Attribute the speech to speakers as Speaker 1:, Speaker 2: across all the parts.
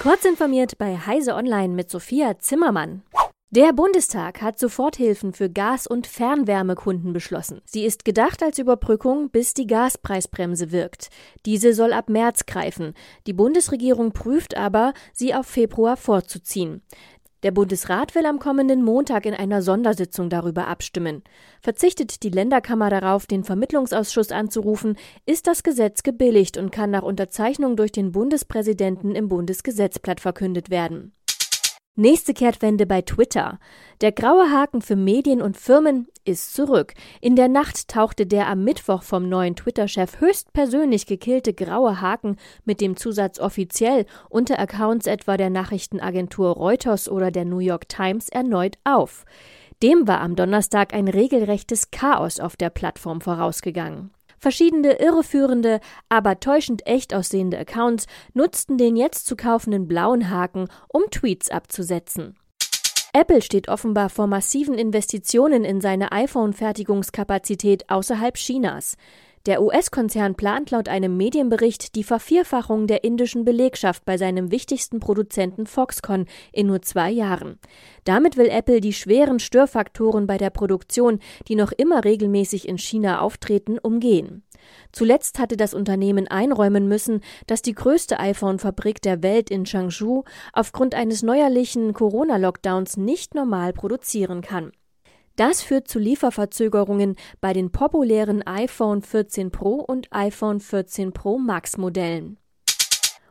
Speaker 1: Kurz informiert bei Heise Online mit Sophia Zimmermann. Der Bundestag hat Soforthilfen für Gas- und Fernwärmekunden beschlossen. Sie ist gedacht als Überbrückung, bis die Gaspreisbremse wirkt. Diese soll ab März greifen. Die Bundesregierung prüft aber, sie auf Februar vorzuziehen. Der Bundesrat will am kommenden Montag in einer Sondersitzung darüber abstimmen. Verzichtet die Länderkammer darauf, den Vermittlungsausschuss anzurufen, ist das Gesetz gebilligt und kann nach Unterzeichnung durch den Bundespräsidenten im Bundesgesetzblatt verkündet werden. Nächste Kehrtwende bei Twitter. Der graue Haken für Medien und Firmen ist zurück. In der Nacht tauchte der am Mittwoch vom neuen Twitter-Chef höchstpersönlich gekillte graue Haken mit dem Zusatz offiziell unter Accounts etwa der Nachrichtenagentur Reuters oder der New York Times erneut auf. Dem war am Donnerstag ein regelrechtes Chaos auf der Plattform vorausgegangen. Verschiedene irreführende, aber täuschend echt aussehende Accounts nutzten den jetzt zu kaufenden blauen Haken, um Tweets abzusetzen. Apple steht offenbar vor massiven Investitionen in seine iPhone-Fertigungskapazität außerhalb Chinas. Der US-Konzern plant laut einem Medienbericht die Vervierfachung der indischen Belegschaft bei seinem wichtigsten Produzenten Foxconn in nur zwei Jahren. Damit will Apple die schweren Störfaktoren bei der Produktion, die noch immer regelmäßig in China auftreten, umgehen. Zuletzt hatte das Unternehmen einräumen müssen, dass die größte iPhone-Fabrik der Welt in Changzhou aufgrund eines neuerlichen Corona-Lockdowns nicht normal produzieren kann. Das führt zu Lieferverzögerungen bei den populären iPhone 14 Pro und iPhone 14 Pro Max Modellen.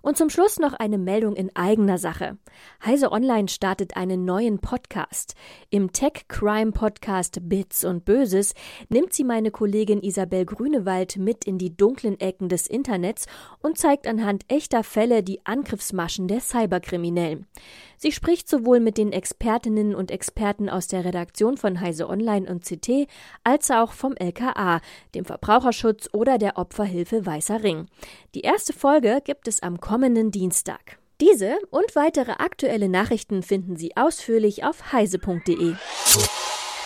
Speaker 1: Und zum Schluss noch eine Meldung in eigener Sache. Heise Online startet einen neuen Podcast. Im Tech Crime Podcast Bits und Böses nimmt sie meine Kollegin Isabel Grünewald mit in die dunklen Ecken des Internets und zeigt anhand echter Fälle die Angriffsmaschen der Cyberkriminellen. Sie spricht sowohl mit den Expertinnen und Experten aus der Redaktion von Heise Online und CT als auch vom LKA, dem Verbraucherschutz oder der Opferhilfe Weißer Ring. Die erste Folge gibt es am kommenden Dienstag. Diese und weitere aktuelle Nachrichten finden Sie ausführlich auf heise.de.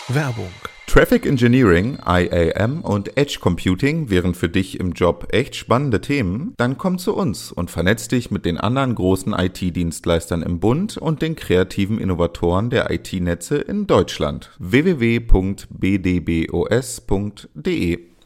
Speaker 2: Werbung Traffic Engineering, IAM und Edge Computing wären für dich im Job echt spannende Themen? Dann komm zu uns und vernetz dich mit den anderen großen IT-Dienstleistern im Bund und den kreativen Innovatoren der IT-Netze in Deutschland. www.bdbos.de